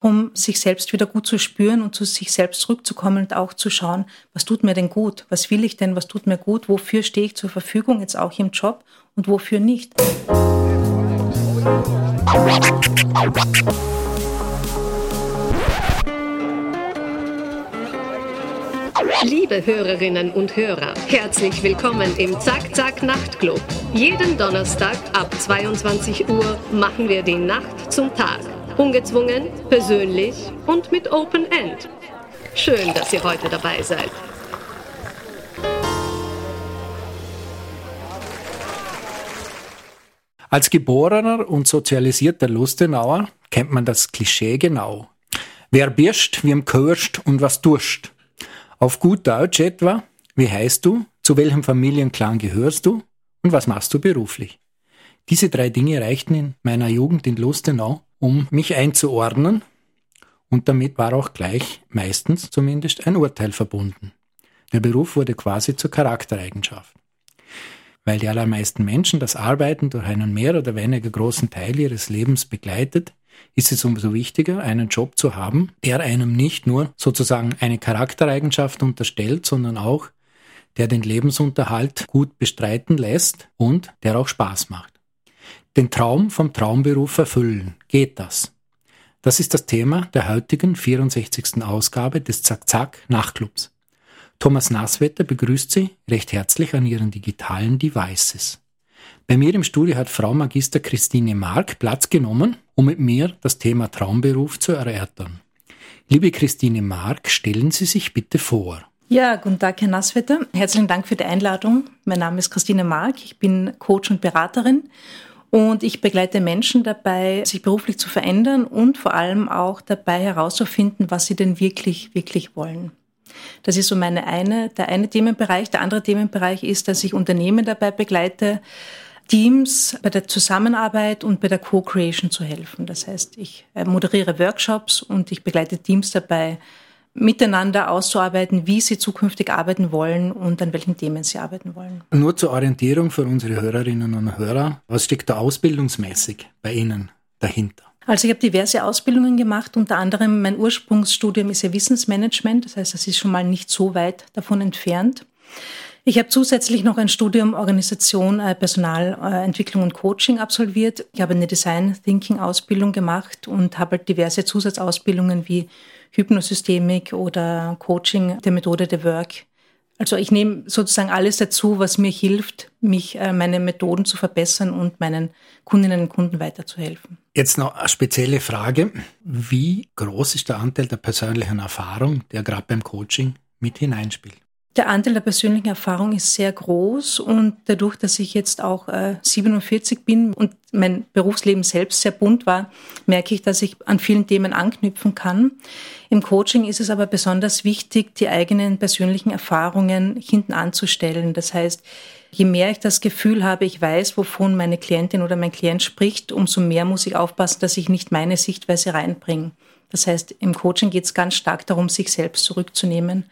um sich selbst wieder gut zu spüren und zu sich selbst zurückzukommen und auch zu schauen, was tut mir denn gut? Was will ich denn? Was tut mir gut? Wofür stehe ich zur Verfügung, jetzt auch im Job und wofür nicht? Liebe Hörerinnen und Hörer, herzlich willkommen im Zack Zack Nachtclub. Jeden Donnerstag ab 22 Uhr machen wir die Nacht zum Tag. Ungezwungen, persönlich und mit Open End. Schön, dass ihr heute dabei seid. Als geborener und sozialisierter Lustenauer kennt man das Klischee genau. Wer bist, wem gehörst und was tust. Auf gut Deutsch etwa, wie heißt du, zu welchem Familienclan gehörst du und was machst du beruflich? Diese drei Dinge reichten in meiner Jugend in Lustenau, um mich einzuordnen und damit war auch gleich meistens zumindest ein Urteil verbunden. Der Beruf wurde quasi zur Charaktereigenschaft. Weil die allermeisten Menschen das Arbeiten durch einen mehr oder weniger großen Teil ihres Lebens begleitet, ist es umso wichtiger, einen Job zu haben, der einem nicht nur sozusagen eine Charaktereigenschaft unterstellt, sondern auch der den Lebensunterhalt gut bestreiten lässt und der auch Spaß macht. Den Traum vom Traumberuf erfüllen. Geht das? Das ist das Thema der heutigen 64. Ausgabe des Zack-Zack Nachtclubs. Thomas Nasswetter begrüßt Sie recht herzlich an Ihren digitalen Devices. Bei mir im Studio hat Frau Magister Christine Mark Platz genommen, um mit mir das Thema Traumberuf zu erörtern. Liebe Christine Mark, stellen Sie sich bitte vor. Ja, guten Tag, Herr Nasswetter. Herzlichen Dank für die Einladung. Mein Name ist Christine Mark. Ich bin Coach und Beraterin und ich begleite Menschen dabei, sich beruflich zu verändern und vor allem auch dabei herauszufinden, was sie denn wirklich, wirklich wollen. Das ist so meine eine, der eine Themenbereich. Der andere Themenbereich ist, dass ich Unternehmen dabei begleite, Teams bei der Zusammenarbeit und bei der Co-Creation zu helfen. Das heißt, ich äh, moderiere Workshops und ich begleite Teams dabei, miteinander auszuarbeiten, wie sie zukünftig arbeiten wollen und an welchen Themen sie arbeiten wollen. Nur zur Orientierung für unsere Hörerinnen und Hörer, was steckt da ausbildungsmäßig bei Ihnen dahinter? Also ich habe diverse Ausbildungen gemacht, unter anderem mein Ursprungsstudium ist ja Wissensmanagement, das heißt, das ist schon mal nicht so weit davon entfernt. Ich habe zusätzlich noch ein Studium Organisation, äh, Personalentwicklung und Coaching absolviert. Ich habe eine Design Thinking Ausbildung gemacht und habe halt diverse Zusatzausbildungen wie Hypnosystemik oder Coaching der Methode der Work. Also ich nehme sozusagen alles dazu, was mir hilft, mich äh, meine Methoden zu verbessern und meinen Kundinnen und Kunden weiterzuhelfen. Jetzt noch eine spezielle Frage. Wie groß ist der Anteil der persönlichen Erfahrung, der gerade beim Coaching mit hineinspielt? Der Anteil der persönlichen Erfahrung ist sehr groß und dadurch, dass ich jetzt auch äh, 47 bin und mein Berufsleben selbst sehr bunt war, merke ich, dass ich an vielen Themen anknüpfen kann. Im Coaching ist es aber besonders wichtig, die eigenen persönlichen Erfahrungen hinten anzustellen. Das heißt, je mehr ich das Gefühl habe, ich weiß, wovon meine Klientin oder mein Klient spricht, umso mehr muss ich aufpassen, dass ich nicht meine Sichtweise reinbringe. Das heißt, im Coaching geht es ganz stark darum, sich selbst zurückzunehmen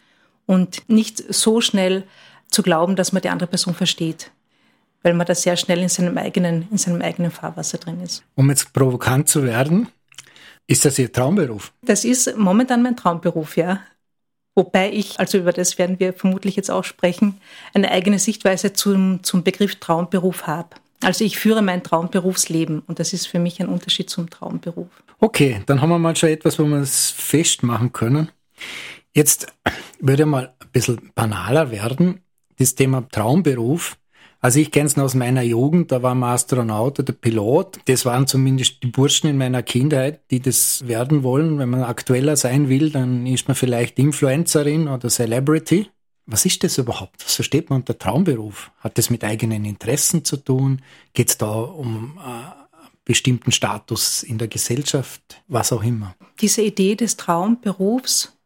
und nicht so schnell zu glauben, dass man die andere Person versteht, weil man da sehr schnell in seinem eigenen, in seinem eigenen Fahrwasser drin ist. Um jetzt provokant zu werden, ist das Ihr Traumberuf? Das ist momentan mein Traumberuf, ja. Wobei ich, also über das werden wir vermutlich jetzt auch sprechen, eine eigene Sichtweise zum, zum Begriff Traumberuf habe. Also ich führe mein Traumberufsleben und das ist für mich ein Unterschied zum Traumberuf. Okay, dann haben wir mal schon etwas, wo wir es festmachen können. Jetzt würde mal ein bisschen banaler werden, das Thema Traumberuf. Also ich kenne es noch aus meiner Jugend, da war man Astronaut oder Pilot. Das waren zumindest die Burschen in meiner Kindheit, die das werden wollen. Wenn man aktueller sein will, dann ist man vielleicht Influencerin oder Celebrity. Was ist das überhaupt? Was versteht man unter Traumberuf? Hat das mit eigenen Interessen zu tun? Geht es da um äh, bestimmten Status in der Gesellschaft? Was auch immer. Diese Idee des Traumberufs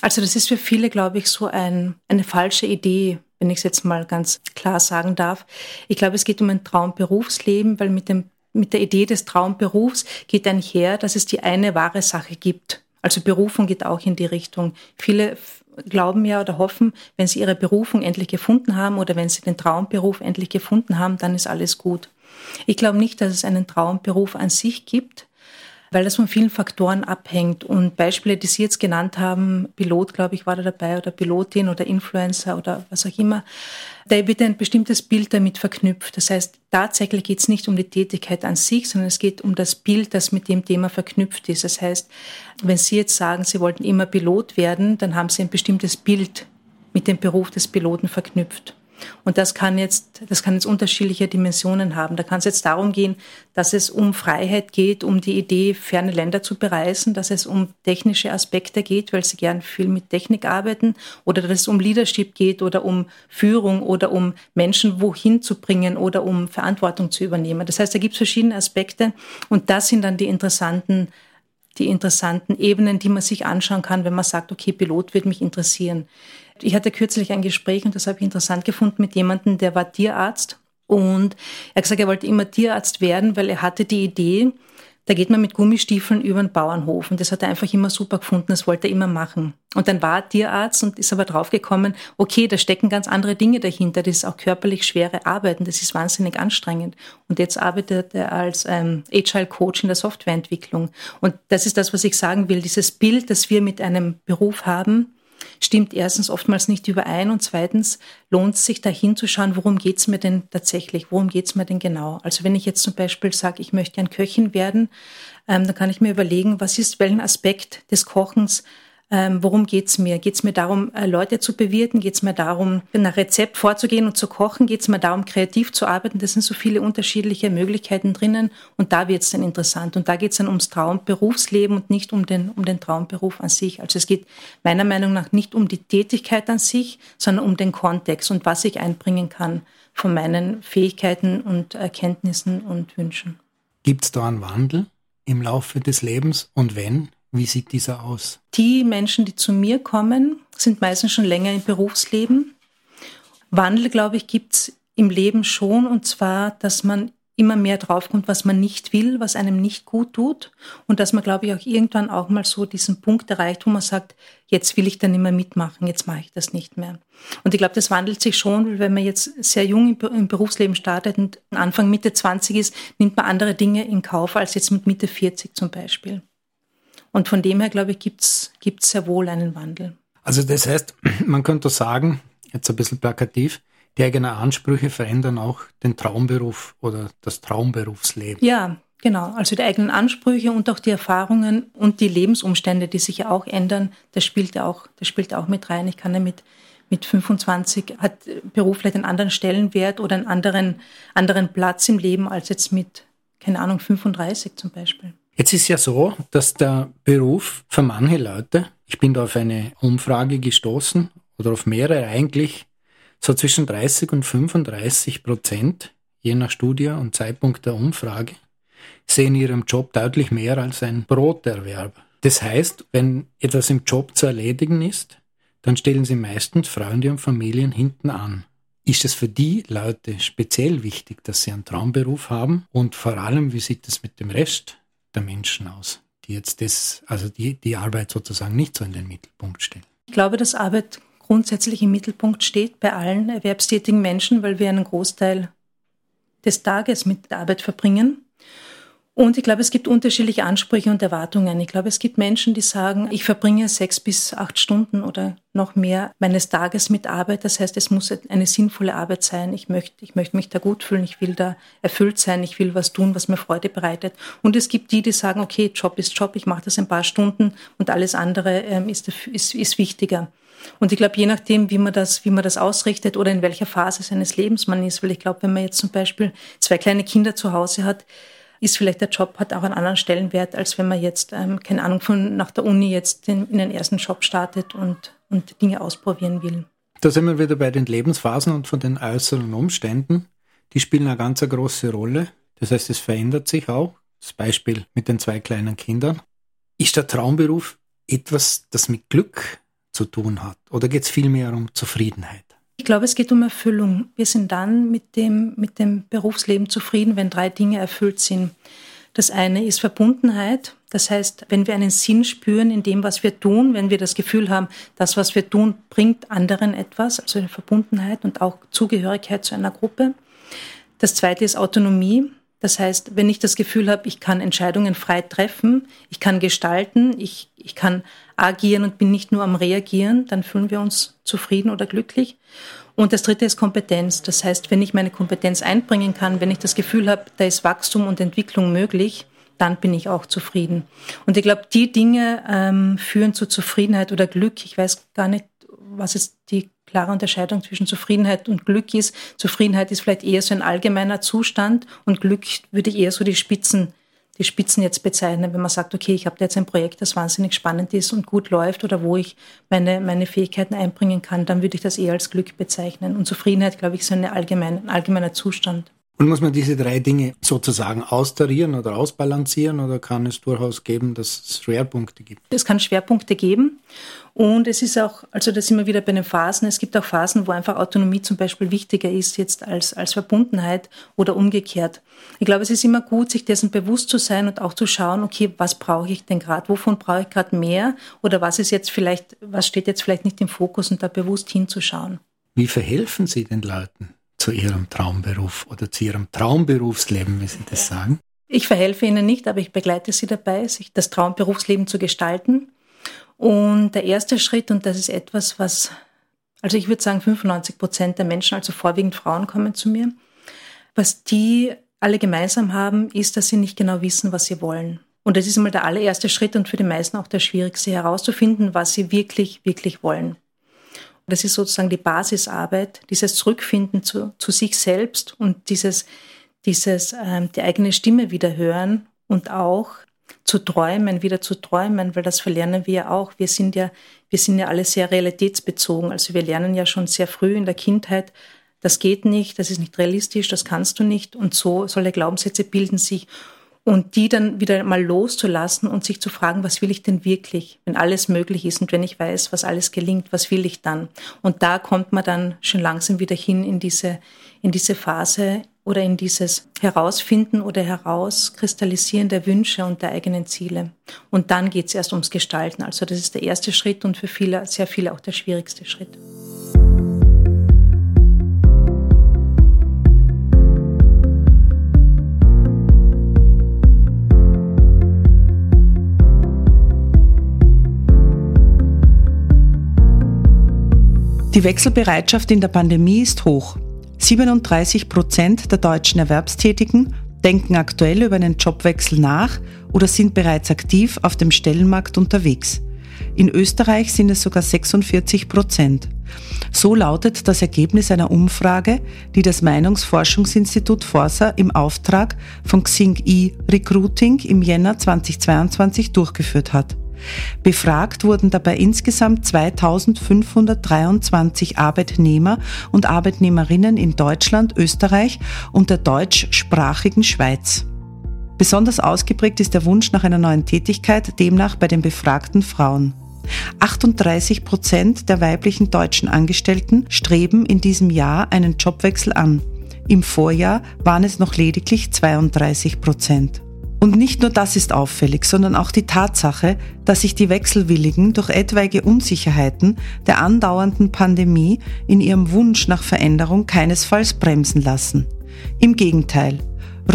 also das ist für viele, glaube ich, so ein, eine falsche Idee, wenn ich es jetzt mal ganz klar sagen darf. Ich glaube, es geht um ein Traumberufsleben, weil mit, dem, mit der Idee des Traumberufs geht einher, dass es die eine wahre Sache gibt. Also Berufung geht auch in die Richtung. Viele glauben ja oder hoffen, wenn sie ihre Berufung endlich gefunden haben oder wenn sie den Traumberuf endlich gefunden haben, dann ist alles gut. Ich glaube nicht, dass es einen Traumberuf an sich gibt, weil das von vielen Faktoren abhängt. Und Beispiele, die Sie jetzt genannt haben, Pilot, glaube ich, war da dabei, oder Pilotin oder Influencer oder was auch immer, da wird ein bestimmtes Bild damit verknüpft. Das heißt, tatsächlich geht es nicht um die Tätigkeit an sich, sondern es geht um das Bild, das mit dem Thema verknüpft ist. Das heißt, wenn Sie jetzt sagen, Sie wollten immer Pilot werden, dann haben Sie ein bestimmtes Bild mit dem Beruf des Piloten verknüpft. Und das kann jetzt, das kann jetzt unterschiedliche Dimensionen haben. Da kann es jetzt darum gehen, dass es um Freiheit geht, um die Idee, ferne Länder zu bereisen, dass es um technische Aspekte geht, weil sie gern viel mit Technik arbeiten, oder dass es um Leadership geht oder um Führung oder um Menschen wohin zu bringen oder um Verantwortung zu übernehmen. Das heißt, da gibt es verschiedene Aspekte und das sind dann die interessanten die interessanten Ebenen, die man sich anschauen kann, wenn man sagt, okay, Pilot wird mich interessieren. Ich hatte kürzlich ein Gespräch und das habe ich interessant gefunden mit jemandem, der war Tierarzt und er hat gesagt, er wollte immer Tierarzt werden, weil er hatte die Idee, da geht man mit Gummistiefeln über den Bauernhof und das hat er einfach immer super gefunden, das wollte er immer machen. Und dann war er Tierarzt und ist aber draufgekommen, okay, da stecken ganz andere Dinge dahinter, das ist auch körperlich schwere Arbeit und das ist wahnsinnig anstrengend. Und jetzt arbeitet er als ähm, Agile Coach in der Softwareentwicklung. Und das ist das, was ich sagen will, dieses Bild, das wir mit einem Beruf haben, stimmt erstens oftmals nicht überein und zweitens lohnt es sich da hinzuschauen, worum geht es mir denn tatsächlich, worum geht es mir denn genau. Also wenn ich jetzt zum Beispiel sage, ich möchte ein Köchin werden, ähm, dann kann ich mir überlegen, was ist, welchen Aspekt des Kochens ähm, worum geht's mir? Geht's mir darum, äh, Leute zu bewirten? Geht's mir darum, nach Rezept vorzugehen und zu kochen? Geht's mir darum, kreativ zu arbeiten? Das sind so viele unterschiedliche Möglichkeiten drinnen und da wird's dann interessant. Und da geht's dann ums Traumberufsleben und nicht um den, um den Traumberuf an sich. Also es geht meiner Meinung nach nicht um die Tätigkeit an sich, sondern um den Kontext und was ich einbringen kann von meinen Fähigkeiten und Erkenntnissen und Wünschen. Gibt's da einen Wandel im Laufe des Lebens und wenn, wie sieht dieser aus? Die Menschen, die zu mir kommen, sind meistens schon länger im Berufsleben. Wandel, glaube ich, gibt es im Leben schon, und zwar, dass man immer mehr draufkommt, was man nicht will, was einem nicht gut tut und dass man, glaube ich, auch irgendwann auch mal so diesen Punkt erreicht, wo man sagt, jetzt will ich dann immer mitmachen, jetzt mache ich das nicht mehr. Und ich glaube, das wandelt sich schon, wenn man jetzt sehr jung im Berufsleben startet und Anfang Mitte 20 ist, nimmt man andere Dinge in Kauf als jetzt mit Mitte 40 zum Beispiel. Und von dem her, glaube ich, gibt es sehr wohl einen Wandel. Also das heißt, man könnte sagen, jetzt ein bisschen plakativ, die eigenen Ansprüche verändern auch den Traumberuf oder das Traumberufsleben. Ja, genau. Also die eigenen Ansprüche und auch die Erfahrungen und die Lebensumstände, die sich ja auch ändern, das spielt ja auch, das spielt auch mit rein. Ich kann ja mit, mit 25 hat Beruf vielleicht einen anderen Stellenwert oder einen anderen, anderen Platz im Leben als jetzt mit, keine Ahnung, 35 zum Beispiel. Jetzt ist ja so, dass der Beruf für manche Leute, ich bin da auf eine Umfrage gestoßen oder auf mehrere eigentlich, so zwischen 30 und 35 Prozent, je nach Studie und Zeitpunkt der Umfrage, sehen ihrem Job deutlich mehr als ein Broterwerb. Das heißt, wenn etwas im Job zu erledigen ist, dann stellen sie meistens Freunde und Familien hinten an. Ist es für die Leute speziell wichtig, dass sie einen Traumberuf haben? Und vor allem, wie sieht es mit dem Rest der Menschen aus, die jetzt das, also die, die Arbeit sozusagen nicht so in den Mittelpunkt stellen? Ich glaube, dass Arbeit grundsätzlich im Mittelpunkt steht bei allen erwerbstätigen Menschen, weil wir einen Großteil des Tages mit der Arbeit verbringen. Und ich glaube, es gibt unterschiedliche Ansprüche und Erwartungen. Ich glaube, es gibt Menschen, die sagen, ich verbringe sechs bis acht Stunden oder noch mehr meines Tages mit Arbeit. Das heißt, es muss eine sinnvolle Arbeit sein. Ich möchte, ich möchte mich da gut fühlen. Ich will da erfüllt sein. Ich will was tun, was mir Freude bereitet. Und es gibt die, die sagen, okay, Job ist Job. Ich mache das ein paar Stunden und alles andere ähm, ist, ist, ist wichtiger. Und ich glaube, je nachdem, wie man das, wie man das ausrichtet oder in welcher Phase seines Lebens man ist, weil ich glaube, wenn man jetzt zum Beispiel zwei kleine Kinder zu Hause hat, ist vielleicht der Job hat auch einen anderen Stellenwert, als wenn man jetzt, ähm, keine Ahnung, von nach der Uni jetzt in, in den ersten Job startet und, und Dinge ausprobieren will. Da sind wir wieder bei den Lebensphasen und von den äußeren Umständen. Die spielen eine ganz große Rolle. Das heißt, es verändert sich auch. Das Beispiel mit den zwei kleinen Kindern. Ist der Traumberuf etwas, das mit Glück zu tun hat? Oder geht es vielmehr um Zufriedenheit? Ich glaube, es geht um Erfüllung. Wir sind dann mit dem, mit dem Berufsleben zufrieden, wenn drei Dinge erfüllt sind. Das eine ist Verbundenheit. Das heißt, wenn wir einen Sinn spüren in dem, was wir tun, wenn wir das Gefühl haben, das, was wir tun, bringt anderen etwas, also eine Verbundenheit und auch Zugehörigkeit zu einer Gruppe. Das zweite ist Autonomie. Das heißt, wenn ich das Gefühl habe, ich kann Entscheidungen frei treffen, ich kann gestalten, ich, ich kann agieren und bin nicht nur am Reagieren, dann fühlen wir uns zufrieden oder glücklich. Und das dritte ist Kompetenz. Das heißt, wenn ich meine Kompetenz einbringen kann, wenn ich das Gefühl habe, da ist Wachstum und Entwicklung möglich, dann bin ich auch zufrieden. Und ich glaube, die Dinge ähm, führen zu Zufriedenheit oder Glück. Ich weiß gar nicht, was ist die klare Unterscheidung zwischen Zufriedenheit und Glück ist. Zufriedenheit ist vielleicht eher so ein allgemeiner Zustand und Glück würde ich eher so die Spitzen die Spitzen jetzt bezeichnen, wenn man sagt, okay, ich habe jetzt ein Projekt, das wahnsinnig spannend ist und gut läuft oder wo ich meine, meine Fähigkeiten einbringen kann, dann würde ich das eher als Glück bezeichnen. Und Zufriedenheit, glaube ich, ist allgemein, ein allgemeiner Zustand. Und muss man diese drei Dinge sozusagen austarieren oder ausbalancieren oder kann es durchaus geben, dass es Schwerpunkte gibt? Es kann Schwerpunkte geben. Und es ist auch, also da sind wir wieder bei den Phasen. Es gibt auch Phasen, wo einfach Autonomie zum Beispiel wichtiger ist jetzt als, als Verbundenheit oder umgekehrt. Ich glaube, es ist immer gut, sich dessen bewusst zu sein und auch zu schauen, okay, was brauche ich denn gerade? Wovon brauche ich gerade mehr? Oder was ist jetzt vielleicht, was steht jetzt vielleicht nicht im Fokus und da bewusst hinzuschauen? Wie verhelfen Sie den Leuten? Zu ihrem Traumberuf oder zu ihrem Traumberufsleben, wie Sie das sagen? Ich verhelfe Ihnen nicht, aber ich begleite Sie dabei, sich das Traumberufsleben zu gestalten. Und der erste Schritt, und das ist etwas, was, also ich würde sagen, 95 Prozent der Menschen, also vorwiegend Frauen, kommen zu mir. Was die alle gemeinsam haben, ist, dass sie nicht genau wissen, was sie wollen. Und das ist einmal der allererste Schritt und für die meisten auch der schwierigste herauszufinden, was sie wirklich, wirklich wollen. Das ist sozusagen die Basisarbeit, dieses Zurückfinden zu, zu sich selbst und dieses, dieses ähm, die eigene Stimme wieder hören und auch zu träumen, wieder zu träumen, weil das verlernen wir ja auch. Wir sind ja, wir sind ja alle sehr realitätsbezogen. Also wir lernen ja schon sehr früh in der Kindheit, das geht nicht, das ist nicht realistisch, das kannst du nicht. Und so solche Glaubenssätze bilden sich und die dann wieder mal loszulassen und sich zu fragen, was will ich denn wirklich, wenn alles möglich ist und wenn ich weiß, was alles gelingt, was will ich dann? Und da kommt man dann schon langsam wieder hin in diese, in diese Phase oder in dieses Herausfinden oder Herauskristallisieren der Wünsche und der eigenen Ziele. Und dann geht es erst ums Gestalten. Also das ist der erste Schritt und für viele, sehr viele auch der schwierigste Schritt. Die Wechselbereitschaft in der Pandemie ist hoch. 37 Prozent der deutschen Erwerbstätigen denken aktuell über einen Jobwechsel nach oder sind bereits aktiv auf dem Stellenmarkt unterwegs. In Österreich sind es sogar 46 Prozent. So lautet das Ergebnis einer Umfrage, die das Meinungsforschungsinstitut Forsa im Auftrag von Xing E Recruiting im Jänner 2022 durchgeführt hat. Befragt wurden dabei insgesamt 2523 Arbeitnehmer und Arbeitnehmerinnen in Deutschland, Österreich und der deutschsprachigen Schweiz. Besonders ausgeprägt ist der Wunsch nach einer neuen Tätigkeit demnach bei den befragten Frauen. 38 Prozent der weiblichen deutschen Angestellten streben in diesem Jahr einen Jobwechsel an. Im Vorjahr waren es noch lediglich 32 Prozent. Und nicht nur das ist auffällig, sondern auch die Tatsache, dass sich die Wechselwilligen durch etwaige Unsicherheiten der andauernden Pandemie in ihrem Wunsch nach Veränderung keinesfalls bremsen lassen. Im Gegenteil,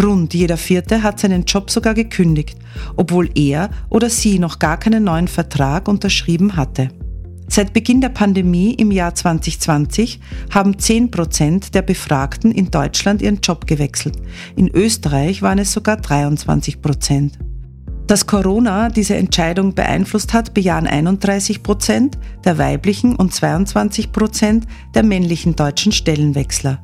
rund jeder Vierte hat seinen Job sogar gekündigt, obwohl er oder sie noch gar keinen neuen Vertrag unterschrieben hatte. Seit Beginn der Pandemie im Jahr 2020 haben 10 Prozent der Befragten in Deutschland ihren Job gewechselt. In Österreich waren es sogar 23 Prozent. Dass Corona diese Entscheidung beeinflusst hat, bejahen 31 Prozent der weiblichen und 22 Prozent der männlichen deutschen Stellenwechsler.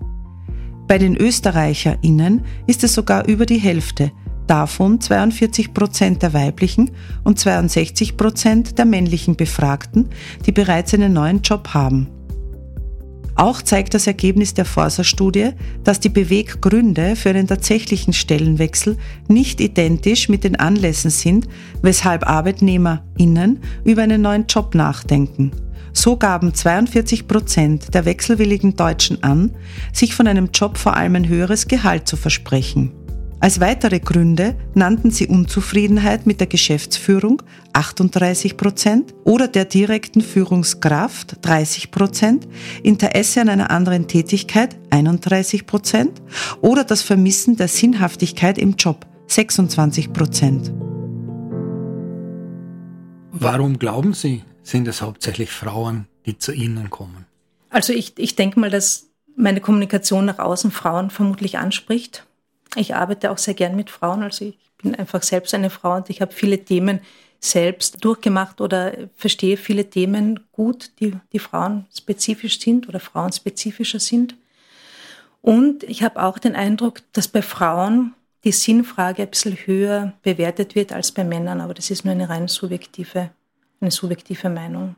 Bei den ÖsterreicherInnen ist es sogar über die Hälfte, davon 42 Prozent der weiblichen und 62 Prozent der männlichen Befragten, die bereits einen neuen Job haben. Auch zeigt das Ergebnis der Forsa-Studie, dass die Beweggründe für einen tatsächlichen Stellenwechsel nicht identisch mit den Anlässen sind, weshalb ArbeitnehmerInnen über einen neuen Job nachdenken. So gaben 42 Prozent der wechselwilligen Deutschen an, sich von einem Job vor allem ein höheres Gehalt zu versprechen. Als weitere Gründe nannten sie Unzufriedenheit mit der Geschäftsführung 38 Prozent oder der direkten Führungskraft 30 Prozent, Interesse an einer anderen Tätigkeit 31 Prozent oder das Vermissen der Sinnhaftigkeit im Job 26 Prozent. Warum glauben Sie, sind es hauptsächlich Frauen, die zu Ihnen kommen? Also ich, ich denke mal, dass meine Kommunikation nach außen Frauen vermutlich anspricht ich arbeite auch sehr gern mit Frauen, also ich bin einfach selbst eine Frau und ich habe viele Themen selbst durchgemacht oder verstehe viele Themen gut, die, die frauenspezifisch sind oder frauenspezifischer sind. Und ich habe auch den Eindruck, dass bei Frauen die Sinnfrage ein bisschen höher bewertet wird als bei Männern, aber das ist nur eine rein subjektive, eine subjektive Meinung.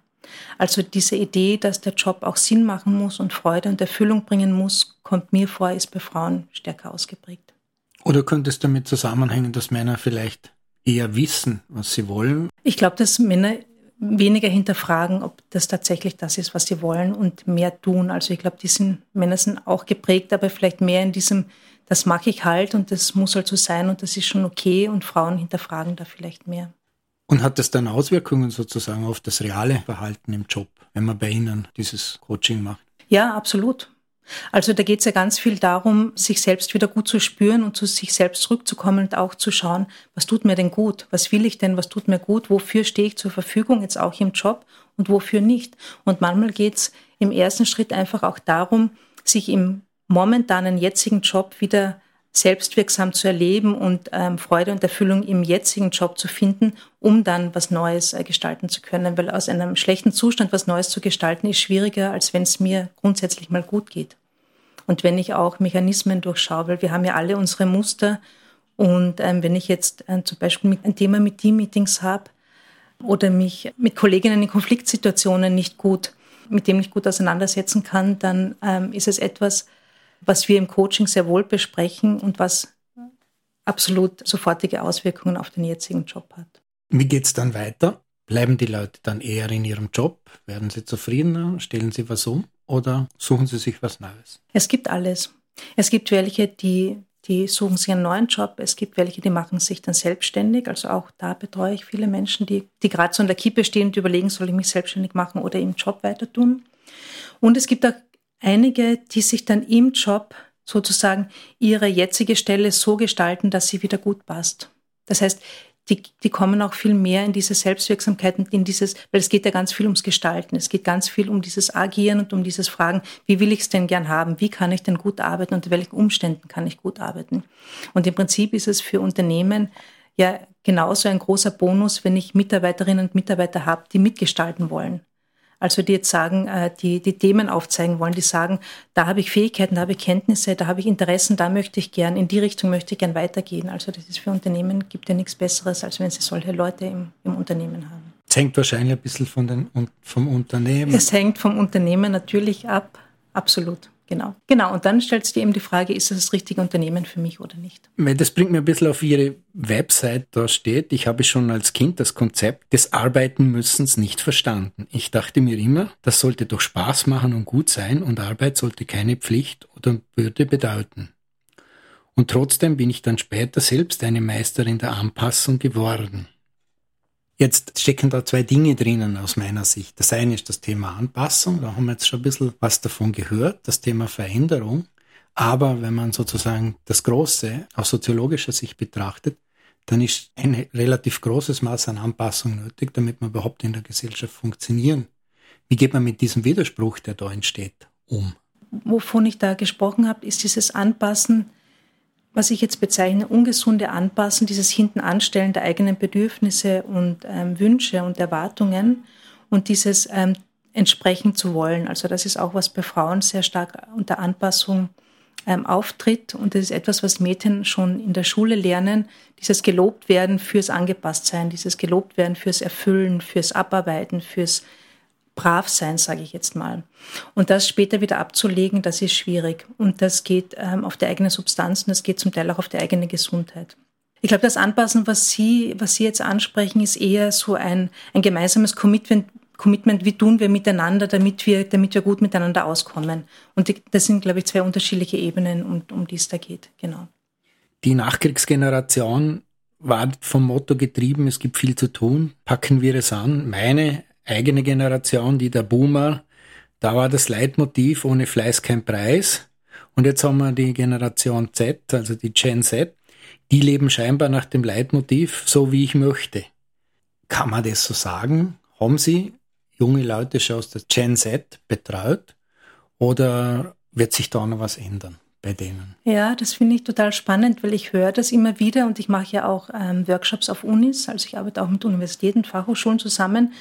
Also diese Idee, dass der Job auch Sinn machen muss und Freude und Erfüllung bringen muss, kommt mir vor, ist bei Frauen stärker ausgeprägt. Oder könnte es damit zusammenhängen, dass Männer vielleicht eher wissen, was sie wollen? Ich glaube, dass Männer weniger hinterfragen, ob das tatsächlich das ist, was sie wollen und mehr tun. Also ich glaube, die sind, Männer sind auch geprägt, aber vielleicht mehr in diesem, das mache ich halt und das muss halt so sein und das ist schon okay und Frauen hinterfragen da vielleicht mehr. Und hat das dann Auswirkungen sozusagen auf das reale Verhalten im Job, wenn man bei Ihnen dieses Coaching macht? Ja, absolut. Also da geht es ja ganz viel darum, sich selbst wieder gut zu spüren und zu sich selbst zurückzukommen und auch zu schauen, was tut mir denn gut? Was will ich denn? Was tut mir gut? Wofür stehe ich zur Verfügung jetzt auch im Job und wofür nicht? Und manchmal geht es im ersten Schritt einfach auch darum, sich im momentanen jetzigen Job wieder selbstwirksam zu erleben und ähm, Freude und Erfüllung im jetzigen Job zu finden, um dann was Neues äh, gestalten zu können. Weil aus einem schlechten Zustand was Neues zu gestalten, ist schwieriger, als wenn es mir grundsätzlich mal gut geht. Und wenn ich auch Mechanismen durchschaue, weil wir haben ja alle unsere Muster. Und ähm, wenn ich jetzt äh, zum Beispiel ein Thema mit Team-Meetings habe oder mich mit Kolleginnen in Konfliktsituationen nicht gut, mit dem nicht gut auseinandersetzen kann, dann ähm, ist es etwas, was wir im Coaching sehr wohl besprechen und was absolut sofortige Auswirkungen auf den jetzigen Job hat. Wie geht es dann weiter? Bleiben die Leute dann eher in ihrem Job? Werden sie zufriedener? Stellen sie was um? Oder suchen sie sich was Neues? Es gibt alles. Es gibt welche, die, die suchen sich einen neuen Job. Es gibt welche, die machen sich dann selbstständig. Also auch da betreue ich viele Menschen, die, die gerade so in der Kippe stehen und überlegen, soll ich mich selbstständig machen oder im Job weiter tun. Und es gibt auch einige, die sich dann im Job sozusagen ihre jetzige Stelle so gestalten, dass sie wieder gut passt. Das heißt, die, die kommen auch viel mehr in diese Selbstwirksamkeit und in dieses, weil es geht ja ganz viel ums Gestalten. Es geht ganz viel um dieses Agieren und um dieses Fragen, wie will ich es denn gern haben? Wie kann ich denn gut arbeiten? Unter welchen Umständen kann ich gut arbeiten? Und im Prinzip ist es für Unternehmen ja genauso ein großer Bonus, wenn ich Mitarbeiterinnen und Mitarbeiter habe, die mitgestalten wollen. Also die jetzt sagen, äh, die die Themen aufzeigen wollen, die sagen, da habe ich Fähigkeiten, da habe ich Kenntnisse, da habe ich Interessen, da möchte ich gern, in die Richtung möchte ich gern weitergehen. Also das ist für Unternehmen, gibt ja nichts Besseres, als wenn sie solche Leute im, im Unternehmen haben. Es hängt wahrscheinlich ein bisschen von den, vom Unternehmen. Es hängt vom Unternehmen natürlich ab, absolut. Genau. Genau. Und dann stellst du dir eben die Frage, ist das das richtige Unternehmen für mich oder nicht? Das bringt mir ein bisschen auf Ihre Website, da steht, ich habe schon als Kind das Konzept des Arbeitenmüssens nicht verstanden. Ich dachte mir immer, das sollte doch Spaß machen und gut sein und Arbeit sollte keine Pflicht oder Bürde bedeuten. Und trotzdem bin ich dann später selbst eine Meisterin der Anpassung geworden. Jetzt stecken da zwei Dinge drinnen aus meiner Sicht. Das eine ist das Thema Anpassung, da haben wir jetzt schon ein bisschen was davon gehört, das Thema Veränderung. Aber wenn man sozusagen das Große aus soziologischer Sicht betrachtet, dann ist ein relativ großes Maß an Anpassung nötig, damit man überhaupt in der Gesellschaft funktionieren. Wie geht man mit diesem Widerspruch, der da entsteht, um? Wovon ich da gesprochen habe, ist dieses Anpassen was ich jetzt bezeichne, ungesunde Anpassen, dieses Hintenanstellen der eigenen Bedürfnisse und ähm, Wünsche und Erwartungen und dieses ähm, entsprechen zu wollen. Also das ist auch, was bei Frauen sehr stark unter Anpassung ähm, auftritt. Und das ist etwas, was Mädchen schon in der Schule lernen, dieses gelobt werden fürs Angepasstsein, dieses gelobt werden fürs Erfüllen, fürs Abarbeiten, fürs brav sein, sage ich jetzt mal. Und das später wieder abzulegen, das ist schwierig. Und das geht ähm, auf die eigene Substanz und das geht zum Teil auch auf die eigene Gesundheit. Ich glaube, das Anpassen, was Sie, was Sie jetzt ansprechen, ist eher so ein, ein gemeinsames Commitment, Commitment, wie tun wir miteinander, damit wir, damit wir gut miteinander auskommen. Und das sind, glaube ich, zwei unterschiedliche Ebenen, um, um die es da geht. Genau. Die Nachkriegsgeneration war vom Motto getrieben, es gibt viel zu tun, packen wir es an. Meine eigene Generation, die der Boomer, da war das Leitmotiv ohne Fleiß kein Preis. Und jetzt haben wir die Generation Z, also die Gen Z, die leben scheinbar nach dem Leitmotiv, so wie ich möchte. Kann man das so sagen? Haben Sie junge Leute schon aus der Gen Z betreut? Oder wird sich da noch was ändern? bei denen. Ja, das finde ich total spannend, weil ich höre das immer wieder und ich mache ja auch ähm, Workshops auf Unis, also ich arbeite auch mit Universitäten, Fachhochschulen zusammen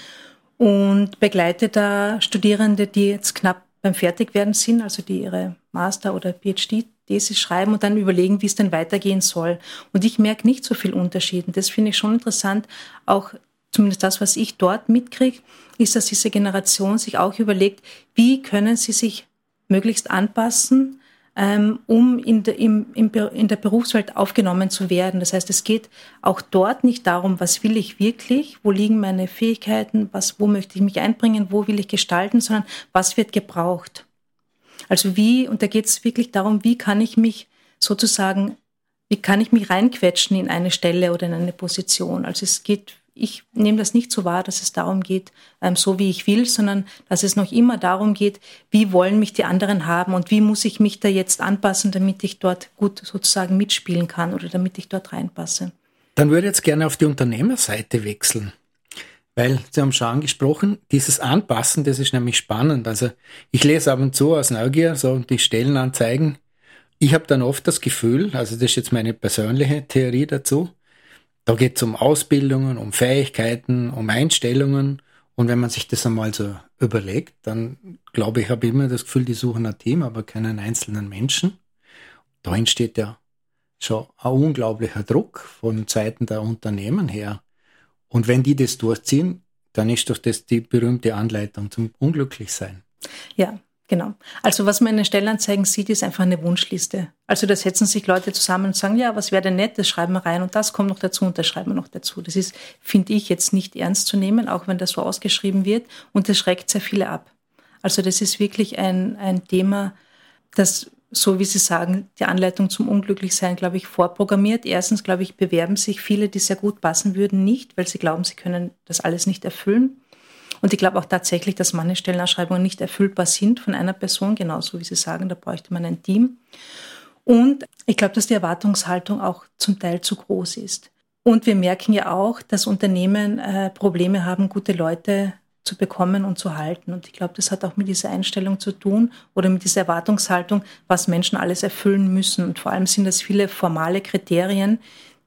und begleite da Studierende, die jetzt knapp beim Fertigwerden sind, also die ihre Master- oder PhD-Thesis schreiben und dann überlegen, wie es denn weitergehen soll. Und ich merke nicht so viel Unterschieden. Das finde ich schon interessant. Auch zumindest das, was ich dort mitkriege, ist, dass diese Generation sich auch überlegt, wie können sie sich möglichst anpassen ähm, um in, de, im, im, in der Berufswelt aufgenommen zu werden. Das heißt, es geht auch dort nicht darum, was will ich wirklich, wo liegen meine Fähigkeiten, was, wo möchte ich mich einbringen, wo will ich gestalten, sondern was wird gebraucht. Also wie, und da geht es wirklich darum, wie kann ich mich sozusagen, wie kann ich mich reinquetschen in eine Stelle oder in eine Position. Also es geht ich nehme das nicht so wahr, dass es darum geht, ähm, so wie ich will, sondern dass es noch immer darum geht, wie wollen mich die anderen haben und wie muss ich mich da jetzt anpassen, damit ich dort gut sozusagen mitspielen kann oder damit ich dort reinpasse. Dann würde ich jetzt gerne auf die Unternehmerseite wechseln. Weil Sie haben schon angesprochen, dieses Anpassen, das ist nämlich spannend. Also ich lese ab und zu aus Neugier so die Stellenanzeigen. Ich habe dann oft das Gefühl, also das ist jetzt meine persönliche Theorie dazu, da geht es um Ausbildungen, um Fähigkeiten, um Einstellungen. Und wenn man sich das einmal so überlegt, dann glaube ich, habe ich immer das Gefühl, die suchen ein Team, aber keinen einzelnen Menschen. Da entsteht ja schon ein unglaublicher Druck von Seiten der Unternehmen her. Und wenn die das durchziehen, dann ist doch das die berühmte Anleitung zum Unglücklichsein. Ja, Genau. Also was man in den Stellenanzeigen sieht, ist einfach eine Wunschliste. Also da setzen sich Leute zusammen und sagen, ja, was wäre denn nett, das schreiben wir rein und das kommt noch dazu und das schreiben wir noch dazu. Das ist, finde ich, jetzt nicht ernst zu nehmen, auch wenn das so ausgeschrieben wird und das schreckt sehr viele ab. Also das ist wirklich ein, ein Thema, das, so wie Sie sagen, die Anleitung zum Unglücklichsein, glaube ich, vorprogrammiert. Erstens, glaube ich, bewerben sich viele, die sehr gut passen würden, nicht, weil sie glauben, sie können das alles nicht erfüllen. Und ich glaube auch tatsächlich, dass manche Stellenausschreibungen nicht erfüllbar sind von einer Person, genauso wie Sie sagen, da bräuchte man ein Team. Und ich glaube, dass die Erwartungshaltung auch zum Teil zu groß ist. Und wir merken ja auch, dass Unternehmen äh, Probleme haben, gute Leute zu bekommen und zu halten. Und ich glaube, das hat auch mit dieser Einstellung zu tun oder mit dieser Erwartungshaltung, was Menschen alles erfüllen müssen. Und vor allem sind das viele formale Kriterien,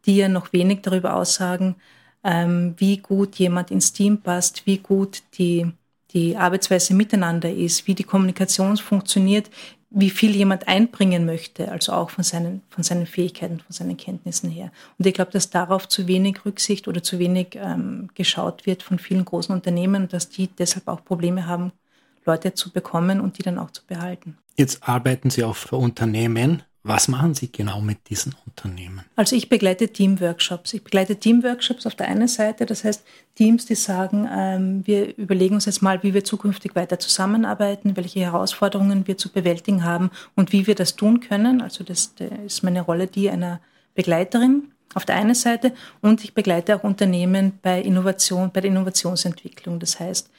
die ja noch wenig darüber aussagen, ähm, wie gut jemand ins Team passt, wie gut die, die Arbeitsweise miteinander ist, wie die Kommunikation funktioniert, wie viel jemand einbringen möchte, also auch von seinen, von seinen Fähigkeiten, von seinen Kenntnissen her. Und ich glaube, dass darauf zu wenig Rücksicht oder zu wenig ähm, geschaut wird von vielen großen Unternehmen, dass die deshalb auch Probleme haben, Leute zu bekommen und die dann auch zu behalten. Jetzt arbeiten Sie auch für Unternehmen. Was machen Sie genau mit diesen Unternehmen? Also ich begleite Teamworkshops. Ich begleite Teamworkshops auf der einen Seite, das heißt Teams, die sagen, ähm, wir überlegen uns jetzt mal, wie wir zukünftig weiter zusammenarbeiten, welche Herausforderungen wir zu bewältigen haben und wie wir das tun können. Also das, das ist meine Rolle die einer Begleiterin auf der einen Seite und ich begleite auch Unternehmen bei Innovation, bei der Innovationsentwicklung. Das heißt,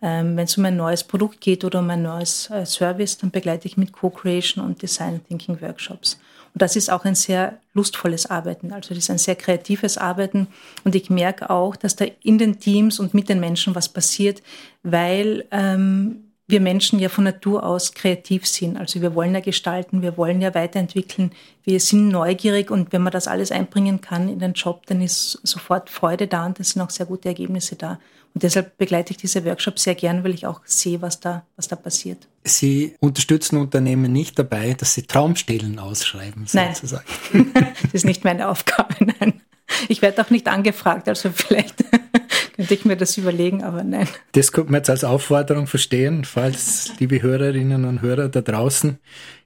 ähm, Wenn es um ein neues Produkt geht oder um ein neues äh, Service, dann begleite ich mit Co-Creation und Design Thinking Workshops. Und das ist auch ein sehr lustvolles Arbeiten. Also das ist ein sehr kreatives Arbeiten. Und ich merke auch, dass da in den Teams und mit den Menschen was passiert, weil ähm, wir Menschen ja von Natur aus kreativ sind. Also wir wollen ja gestalten, wir wollen ja weiterentwickeln, wir sind neugierig und wenn man das alles einbringen kann in den Job, dann ist sofort Freude da und es sind auch sehr gute Ergebnisse da. Und deshalb begleite ich diese Workshops sehr gern, weil ich auch sehe, was da, was da passiert. Sie unterstützen Unternehmen nicht dabei, dass sie Traumstellen ausschreiben, sozusagen. Nein, das ist nicht meine Aufgabe, nein. Ich werde auch nicht angefragt, also vielleicht könnte ich mir das überlegen, aber nein. Das könnte man jetzt als Aufforderung verstehen, falls, liebe Hörerinnen und Hörer da draußen,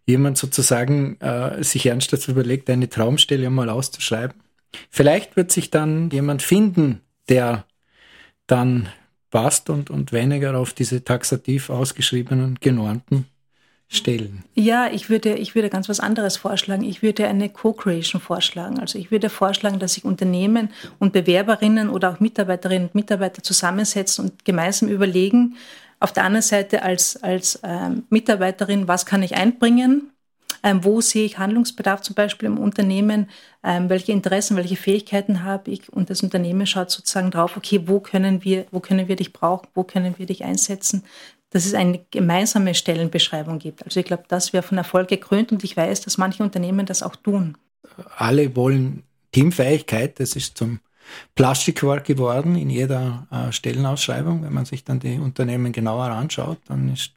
jemand sozusagen äh, sich ernsthaft überlegt, eine Traumstelle mal auszuschreiben. Vielleicht wird sich dann jemand finden, der dann passt und, und weniger auf diese taxativ ausgeschriebenen, genormten stellen? Ja, ich würde, ich würde ganz was anderes vorschlagen. Ich würde eine Co-Creation vorschlagen. Also ich würde vorschlagen, dass sich Unternehmen und Bewerberinnen oder auch Mitarbeiterinnen und Mitarbeiter zusammensetzen und gemeinsam überlegen, auf der anderen Seite als, als ähm, Mitarbeiterin, was kann ich einbringen? Ähm, wo sehe ich Handlungsbedarf zum Beispiel im Unternehmen? Ähm, welche Interessen, welche Fähigkeiten habe ich? Und das Unternehmen schaut sozusagen drauf, okay, wo können wir, wo können wir dich brauchen? Wo können wir dich einsetzen? dass es eine gemeinsame Stellenbeschreibung gibt. Also ich glaube, das wäre von Erfolg gekrönt und ich weiß, dass manche Unternehmen das auch tun. Alle wollen Teamfähigkeit, das ist zum Plastikwort geworden in jeder äh, Stellenausschreibung. Wenn man sich dann die Unternehmen genauer anschaut, dann ist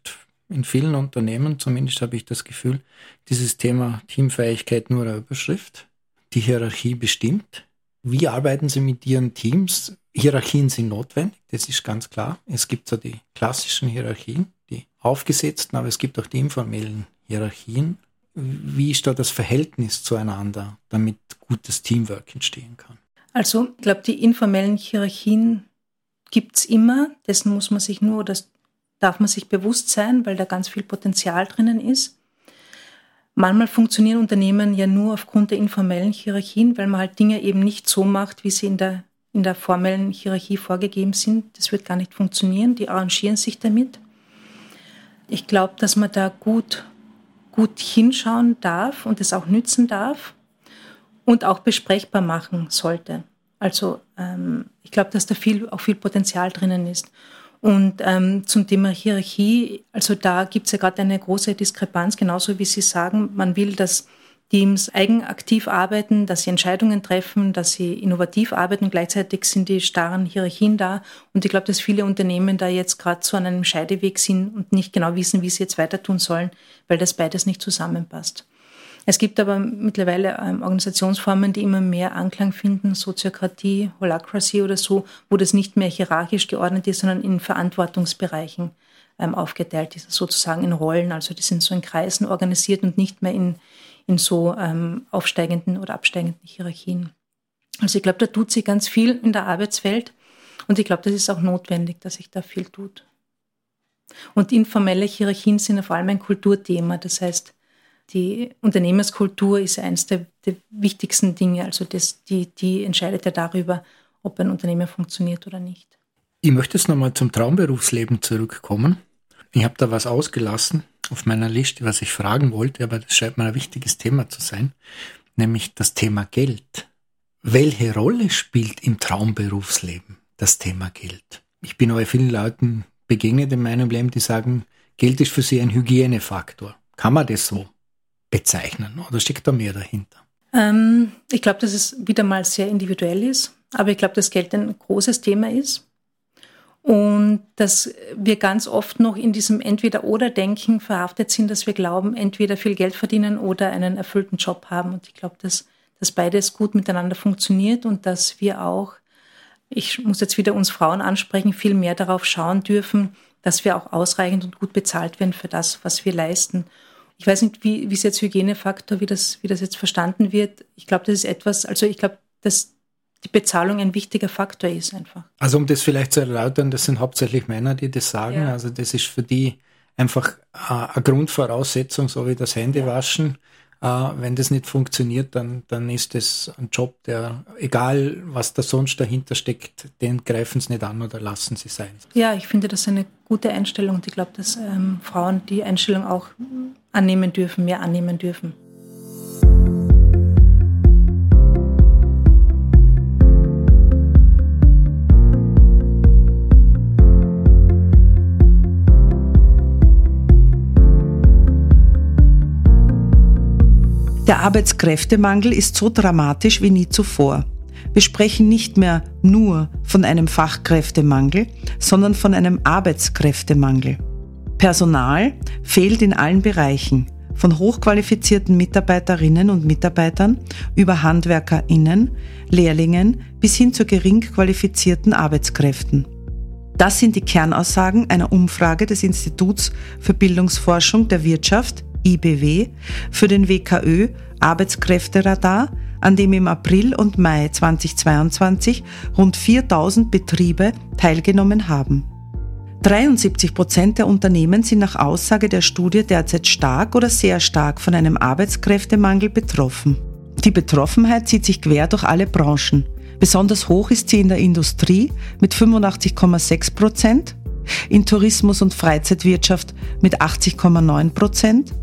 in vielen Unternehmen, zumindest habe ich das Gefühl, dieses Thema Teamfähigkeit nur eine Überschrift. Die Hierarchie bestimmt. Wie arbeiten Sie mit Ihren Teams? Hierarchien sind notwendig, das ist ganz klar. Es gibt so die klassischen Hierarchien, die aufgesetzten, aber es gibt auch die informellen Hierarchien. Wie ist da das Verhältnis zueinander, damit gutes Teamwork entstehen kann? Also, ich glaube, die informellen Hierarchien gibt es immer. Dessen muss man sich nur, das darf man sich bewusst sein, weil da ganz viel Potenzial drinnen ist. Manchmal funktionieren Unternehmen ja nur aufgrund der informellen Hierarchien, weil man halt Dinge eben nicht so macht, wie sie in der in der formellen Hierarchie vorgegeben sind. Das wird gar nicht funktionieren. Die arrangieren sich damit. Ich glaube, dass man da gut, gut hinschauen darf und es auch nützen darf und auch besprechbar machen sollte. Also ähm, ich glaube, dass da viel, auch viel Potenzial drinnen ist. Und ähm, zum Thema Hierarchie, also da gibt es ja gerade eine große Diskrepanz, genauso wie Sie sagen, man will, dass Teams eigenaktiv arbeiten, dass sie Entscheidungen treffen, dass sie innovativ arbeiten. Gleichzeitig sind die starren Hierarchien da. Und ich glaube, dass viele Unternehmen da jetzt gerade so an einem Scheideweg sind und nicht genau wissen, wie sie jetzt weiter tun sollen, weil das beides nicht zusammenpasst. Es gibt aber mittlerweile ähm, Organisationsformen, die immer mehr Anklang finden, Soziokratie, Holacracy oder so, wo das nicht mehr hierarchisch geordnet ist, sondern in Verantwortungsbereichen ähm, aufgeteilt ist, sozusagen in Rollen. Also die sind so in Kreisen organisiert und nicht mehr in, in so ähm, aufsteigenden oder absteigenden Hierarchien. Also ich glaube, da tut sich ganz viel in der Arbeitswelt und ich glaube, das ist auch notwendig, dass sich da viel tut. Und informelle Hierarchien sind vor allem ein Kulturthema. Das heißt, die Unternehmenskultur ist eines der, der wichtigsten Dinge. Also das, die, die entscheidet ja darüber, ob ein Unternehmen funktioniert oder nicht. Ich möchte jetzt nochmal zum Traumberufsleben zurückkommen. Ich habe da was ausgelassen auf meiner Liste, was ich fragen wollte, aber das scheint mir ein wichtiges Thema zu sein, nämlich das Thema Geld. Welche Rolle spielt im Traumberufsleben das Thema Geld? Ich bin aber vielen Leuten begegnet in meinem Leben, die sagen, Geld ist für sie ein Hygienefaktor. Kann man das so bezeichnen oder steckt da mehr dahinter? Ähm, ich glaube, dass es wieder mal sehr individuell ist, aber ich glaube, dass Geld ein großes Thema ist. Und dass wir ganz oft noch in diesem Entweder-Oder-Denken verhaftet sind, dass wir glauben, entweder viel Geld verdienen oder einen erfüllten Job haben. Und ich glaube, dass, dass beides gut miteinander funktioniert und dass wir auch, ich muss jetzt wieder uns Frauen ansprechen, viel mehr darauf schauen dürfen, dass wir auch ausreichend und gut bezahlt werden für das, was wir leisten. Ich weiß nicht, wie, wie es jetzt Hygienefaktor, wie das, wie das jetzt verstanden wird. Ich glaube, das ist etwas, also ich glaube, dass die Bezahlung ein wichtiger Faktor ist einfach. Also um das vielleicht zu erläutern, das sind hauptsächlich Männer, die das sagen. Ja. Also das ist für die einfach äh, eine Grundvoraussetzung, so wie das Händewaschen. Äh, wenn das nicht funktioniert, dann, dann ist das ein Job, der, egal was da sonst dahinter steckt, den greifen sie nicht an oder lassen sie sein. Ja, ich finde das eine gute Einstellung und ich glaube, dass ähm, Frauen die Einstellung auch annehmen dürfen, mehr annehmen dürfen. Der Arbeitskräftemangel ist so dramatisch wie nie zuvor. Wir sprechen nicht mehr nur von einem Fachkräftemangel, sondern von einem Arbeitskräftemangel. Personal fehlt in allen Bereichen, von hochqualifizierten Mitarbeiterinnen und Mitarbeitern über Handwerkerinnen, Lehrlingen bis hin zu gering qualifizierten Arbeitskräften. Das sind die Kernaussagen einer Umfrage des Instituts für Bildungsforschung der Wirtschaft IBW, für den WKÖ Arbeitskräfteradar, an dem im April und Mai 2022 rund 4000 Betriebe teilgenommen haben. 73 Prozent der Unternehmen sind nach Aussage der Studie derzeit stark oder sehr stark von einem Arbeitskräftemangel betroffen. Die Betroffenheit zieht sich quer durch alle Branchen. Besonders hoch ist sie in der Industrie mit 85,6 Prozent, in Tourismus und Freizeitwirtschaft mit 80,9 Prozent,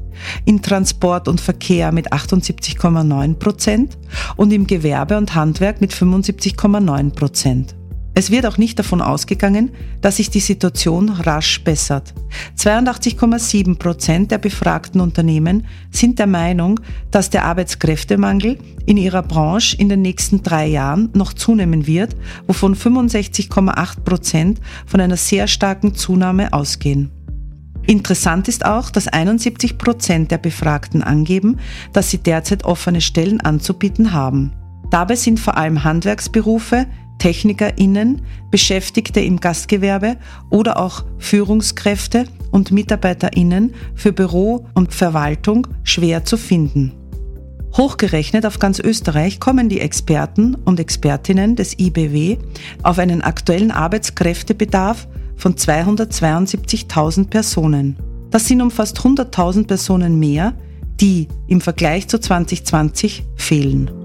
in Transport und Verkehr mit 78,9 Prozent und im Gewerbe und Handwerk mit 75,9 Prozent. Es wird auch nicht davon ausgegangen, dass sich die Situation rasch bessert. 82,7 Prozent der befragten Unternehmen sind der Meinung, dass der Arbeitskräftemangel in ihrer Branche in den nächsten drei Jahren noch zunehmen wird, wovon 65,8 Prozent von einer sehr starken Zunahme ausgehen. Interessant ist auch, dass 71 Prozent der Befragten angeben, dass sie derzeit offene Stellen anzubieten haben. Dabei sind vor allem Handwerksberufe, TechnikerInnen, Beschäftigte im Gastgewerbe oder auch Führungskräfte und MitarbeiterInnen für Büro und Verwaltung schwer zu finden. Hochgerechnet auf ganz Österreich kommen die Experten und Expertinnen des IBW auf einen aktuellen Arbeitskräftebedarf von 272.000 Personen. Das sind um fast 100.000 Personen mehr, die im Vergleich zu 2020 fehlen.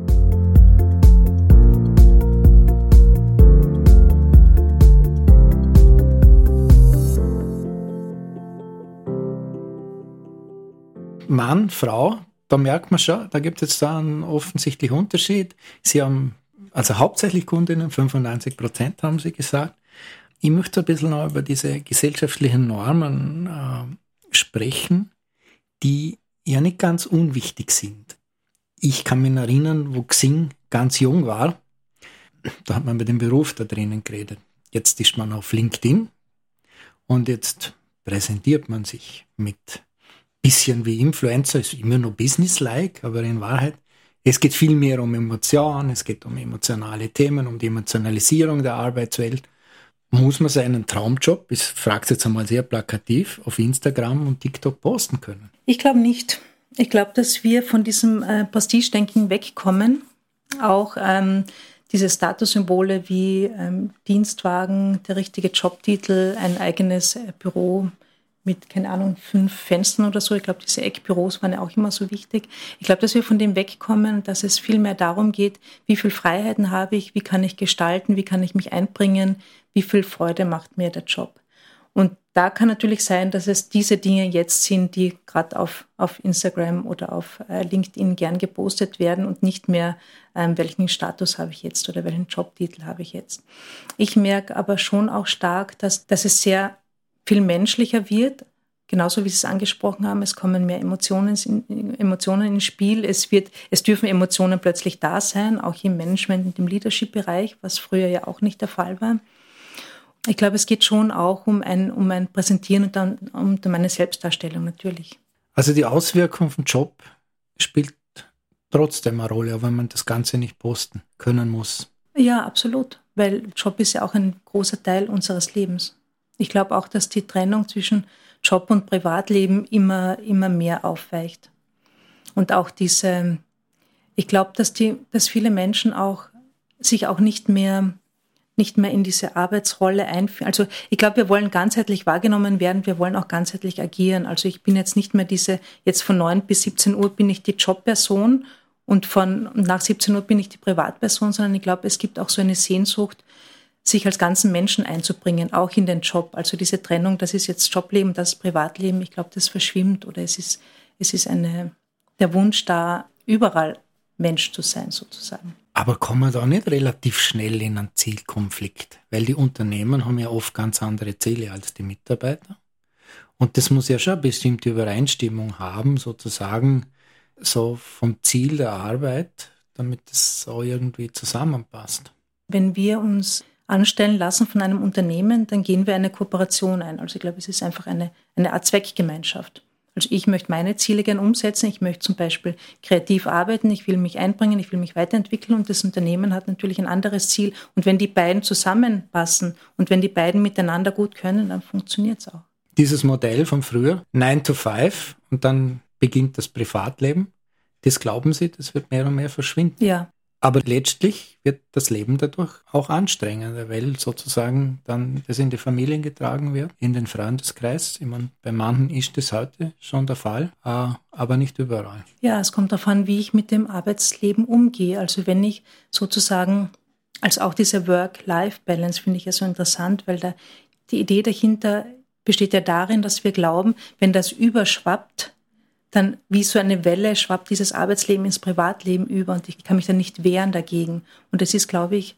Mann, Frau, da merkt man schon, da gibt es da einen offensichtlichen Unterschied. Sie haben, also hauptsächlich Kundinnen, 95 Prozent haben sie gesagt. Ich möchte ein bisschen noch über diese gesellschaftlichen Normen äh, sprechen, die ja nicht ganz unwichtig sind. Ich kann mich erinnern, wo Xing ganz jung war, da hat man mit dem Beruf da drinnen geredet. Jetzt ist man auf LinkedIn und jetzt präsentiert man sich mit bisschen wie Influencer, ist immer nur businesslike, aber in Wahrheit, es geht viel mehr um Emotionen, es geht um emotionale Themen, um die Emotionalisierung der Arbeitswelt. Muss man seinen Traumjob, ich frage es jetzt einmal sehr plakativ, auf Instagram und TikTok posten können? Ich glaube nicht. Ich glaube, dass wir von diesem äh, Prestige-Denken wegkommen. Auch ähm, diese Statussymbole wie ähm, Dienstwagen, der richtige Jobtitel, ein eigenes äh, Büro, mit, keine Ahnung, fünf Fenstern oder so. Ich glaube, diese Eckbüros waren ja auch immer so wichtig. Ich glaube, dass wir von dem wegkommen, dass es viel mehr darum geht, wie viel Freiheiten habe ich, wie kann ich gestalten, wie kann ich mich einbringen, wie viel Freude macht mir der Job. Und da kann natürlich sein, dass es diese Dinge jetzt sind, die gerade auf, auf Instagram oder auf äh, LinkedIn gern gepostet werden und nicht mehr, ähm, welchen Status habe ich jetzt oder welchen Jobtitel habe ich jetzt. Ich merke aber schon auch stark, dass, dass es sehr viel menschlicher wird. Genauso wie Sie es angesprochen haben, es kommen mehr Emotionen, Emotionen ins Spiel. Es, wird, es dürfen Emotionen plötzlich da sein, auch im Management und im Leadership-Bereich, was früher ja auch nicht der Fall war. Ich glaube, es geht schon auch um ein, um ein Präsentieren und dann um meine Selbstdarstellung natürlich. Also die Auswirkung vom Job spielt trotzdem eine Rolle, auch wenn man das Ganze nicht posten können muss. Ja, absolut, weil Job ist ja auch ein großer Teil unseres Lebens. Ich glaube auch, dass die Trennung zwischen Job und Privatleben immer, immer mehr aufweicht. Und auch diese, ich glaube, dass die, dass viele Menschen auch sich auch nicht mehr, nicht mehr in diese Arbeitsrolle einführen. Also ich glaube, wir wollen ganzheitlich wahrgenommen werden, wir wollen auch ganzheitlich agieren. Also ich bin jetzt nicht mehr diese, jetzt von 9 bis 17 Uhr bin ich die Jobperson und von nach 17 Uhr bin ich die Privatperson, sondern ich glaube, es gibt auch so eine Sehnsucht sich als ganzen Menschen einzubringen, auch in den Job. Also diese Trennung, das ist jetzt Jobleben, das ist Privatleben, ich glaube, das verschwimmt oder es ist, es ist eine, der Wunsch da, überall Mensch zu sein, sozusagen. Aber kommen wir da nicht relativ schnell in einen Zielkonflikt? Weil die Unternehmen haben ja oft ganz andere Ziele als die Mitarbeiter. Und das muss ja schon eine bestimmte Übereinstimmung haben, sozusagen, so vom Ziel der Arbeit, damit es so irgendwie zusammenpasst. Wenn wir uns anstellen lassen von einem Unternehmen, dann gehen wir eine Kooperation ein. Also ich glaube, es ist einfach eine, eine Art Zweckgemeinschaft. Also ich möchte meine Ziele gern umsetzen. Ich möchte zum Beispiel kreativ arbeiten. Ich will mich einbringen. Ich will mich weiterentwickeln. Und das Unternehmen hat natürlich ein anderes Ziel. Und wenn die beiden zusammenpassen und wenn die beiden miteinander gut können, dann funktioniert es auch. Dieses Modell von früher, 9 to 5 und dann beginnt das Privatleben. Das glauben Sie, das wird mehr und mehr verschwinden. Ja, Aber letztlich wird das Leben dadurch auch anstrengender, weil sozusagen dann das in die Familien getragen wird, in den Freundeskreis. Ich meine, bei manchen ist das heute schon der Fall, äh, aber nicht überall. Ja, es kommt darauf an, wie ich mit dem Arbeitsleben umgehe. Also wenn ich sozusagen, also auch diese Work-Life-Balance finde ich ja so interessant, weil da die Idee dahinter besteht ja darin, dass wir glauben, wenn das überschwappt, dann wie so eine Welle schwappt dieses Arbeitsleben ins Privatleben über und ich kann mich dann nicht wehren dagegen. Und das ist, glaube ich,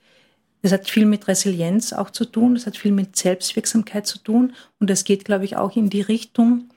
das hat viel mit Resilienz auch zu tun, das hat viel mit Selbstwirksamkeit zu tun und das geht, glaube ich, auch in die Richtung,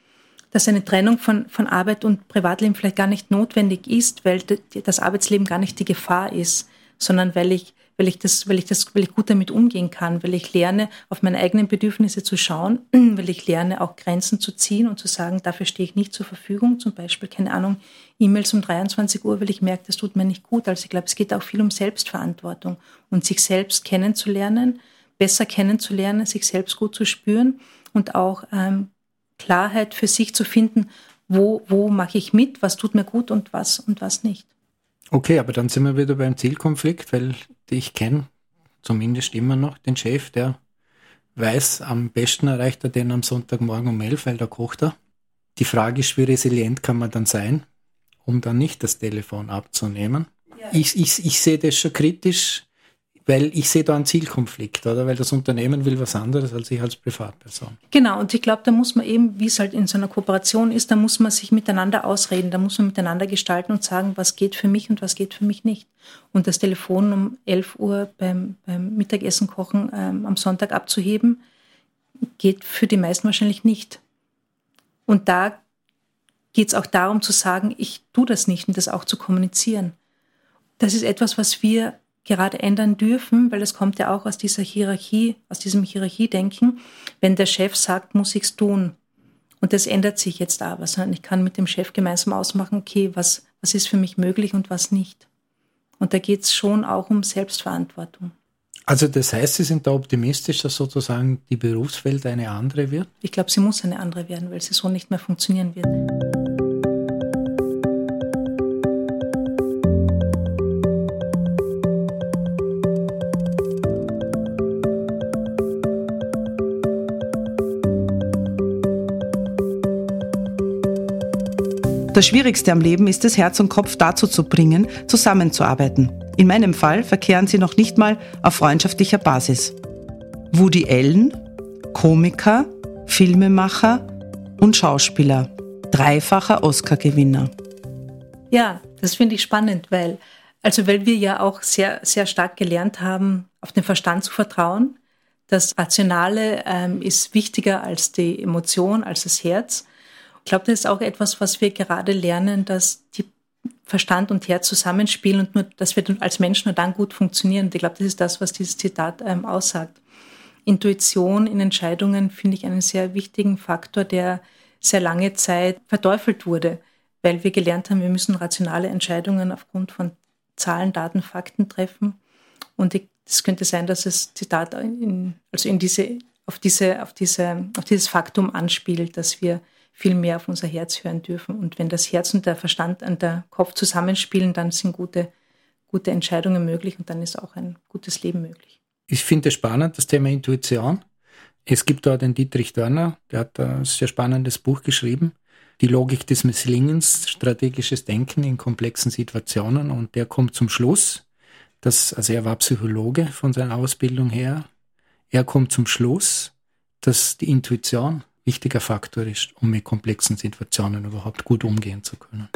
dass eine Trennung von, von Arbeit und Privatleben vielleicht gar nicht notwendig ist, weil das Arbeitsleben gar nicht die Gefahr ist, sondern weil ich weil ich das, weil ich das, weil ich gut damit umgehen kann, weil ich lerne, auf meine eigenen Bedürfnisse zu schauen, weil ich lerne, auch Grenzen zu ziehen und zu sagen, dafür stehe ich nicht zur Verfügung. Zum Beispiel, keine Ahnung, E-Mails um 23 Uhr, weil ich merke, das tut mir nicht gut. Also ich glaube, es geht auch viel um Selbstverantwortung und sich selbst kennenzulernen, besser kennenzulernen, sich selbst gut zu spüren und auch ähm, Klarheit für sich zu finden, wo, wo mache ich mit, was tut mir gut und was und was nicht. Okay, aber dann sind wir wieder beim Zielkonflikt, weil ich kenne zumindest immer noch den Chef, der weiß, am besten erreicht er den am Sonntagmorgen um elf, weil da kocht er. Die Frage ist, wie resilient kann man dann sein, um dann nicht das Telefon abzunehmen. Ja. Ich, ich, ich sehe das schon kritisch, weil ich sehe da einen Zielkonflikt, oder? Weil das Unternehmen will was anderes als ich als Privatperson. Genau, und ich glaube, da muss man eben, wie es halt in so einer Kooperation ist, da muss man sich miteinander ausreden, da muss man miteinander gestalten und sagen, was geht für mich und was geht für mich nicht. Und das Telefon um 11 Uhr beim, beim Mittagessen kochen ähm, am Sonntag abzuheben, geht für die meisten wahrscheinlich nicht. Und da geht es auch darum zu sagen, ich tue das nicht und das auch zu kommunizieren. Das ist etwas, was wir gerade ändern dürfen, weil es kommt ja auch aus dieser Hierarchie, aus diesem Hierarchiedenken. Wenn der Chef sagt, muss ich's tun. Und das ändert sich jetzt aber, sondern ich kann mit dem Chef gemeinsam ausmachen, okay, was, was ist für mich möglich und was nicht. Und da geht es schon auch um Selbstverantwortung. Also das heißt, Sie sind da optimistisch, dass sozusagen die Berufswelt eine andere wird? Ich glaube, sie muss eine andere werden, weil sie so nicht mehr funktionieren wird. Das Schwierigste am Leben ist es, Herz und Kopf dazu zu bringen, zusammenzuarbeiten. In meinem Fall verkehren sie noch nicht mal auf freundschaftlicher Basis. Woody Allen, Komiker, Filmemacher und Schauspieler, dreifacher Oscar-Gewinner. Ja, das finde ich spannend, weil, also weil wir ja auch sehr, sehr stark gelernt haben, auf den Verstand zu vertrauen. Das Rationale ähm, ist wichtiger als die Emotion, als das Herz. Ich glaube, das ist auch etwas, was wir gerade lernen, dass die Verstand und Herz zusammenspielen und nur, dass wir als Menschen nur dann gut funktionieren. Und ich glaube, das ist das, was dieses Zitat ähm, aussagt. Intuition in Entscheidungen finde ich einen sehr wichtigen Faktor, der sehr lange Zeit verteufelt wurde, weil wir gelernt haben, wir müssen rationale Entscheidungen aufgrund von Zahlen, Daten, Fakten treffen. Und es könnte sein, dass das Zitat in, also in diese, auf, diese, auf, diese, auf dieses Faktum anspielt, dass wir viel mehr auf unser Herz hören dürfen. Und wenn das Herz und der Verstand und der Kopf zusammenspielen, dann sind gute, gute Entscheidungen möglich und dann ist auch ein gutes Leben möglich. Ich finde es spannend, das Thema Intuition. Es gibt da den Dietrich Dörner, der hat ein sehr spannendes Buch geschrieben. Die Logik des Misslingens, strategisches Denken in komplexen Situationen. Und der kommt zum Schluss, dass, also er war Psychologe von seiner Ausbildung her. Er kommt zum Schluss, dass die Intuition wichtiger Faktor ist, um mit komplexen Situationen überhaupt gut umgehen zu können.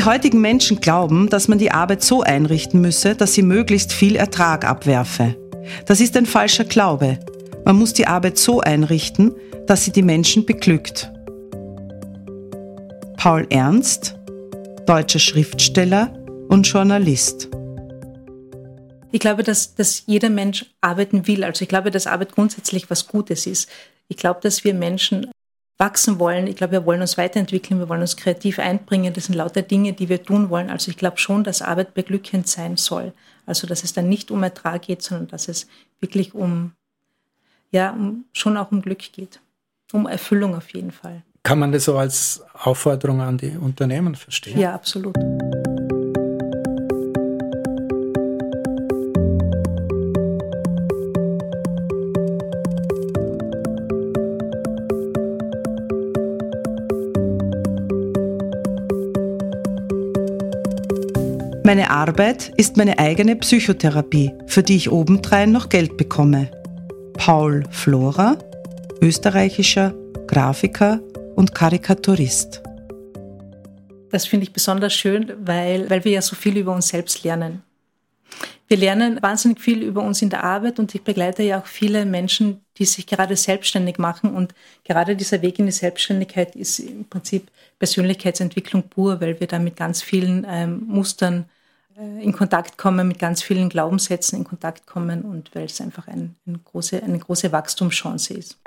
Die heutigen Menschen glauben, dass man die Arbeit so einrichten müsse, dass sie möglichst viel Ertrag abwerfe. Das ist ein falscher Glaube. Man muss die Arbeit so einrichten, dass sie die Menschen beglückt. Paul Ernst, deutscher Schriftsteller und Journalist. Ich glaube, dass, dass jeder Mensch arbeiten will. Also ich glaube, dass Arbeit grundsätzlich was Gutes ist. Ich glaube, dass wir Menschen wachsen wollen. Ich glaube, wir wollen uns weiterentwickeln, wir wollen uns kreativ einbringen. Das sind lauter Dinge, die wir tun wollen. Also ich glaube schon, dass Arbeit beglückend sein soll. Also dass es dann nicht um Ertrag geht, sondern dass es wirklich um, ja, um, schon auch um Glück geht. Um Erfüllung auf jeden Fall. Kann man das so als Aufforderung an die Unternehmen verstehen? Ja, absolut. Meine Arbeit ist meine eigene Psychotherapie, für die ich obendrein noch Geld bekomme. Paul Flora, österreichischer Grafiker und Karikaturist. Das finde ich besonders schön, weil, weil wir ja so viel über uns selbst lernen. Wir lernen wahnsinnig viel über uns in der Arbeit und ich begleite ja auch viele Menschen, die sich gerade selbstständig machen. Und gerade dieser Weg in die Selbstständigkeit ist im Prinzip Persönlichkeitsentwicklung pur, weil wir da mit ganz vielen ähm, Mustern in Kontakt kommen, mit ganz vielen Glaubenssätzen in Kontakt kommen und weil es einfach ein, eine, große, eine große Wachstumschance ist.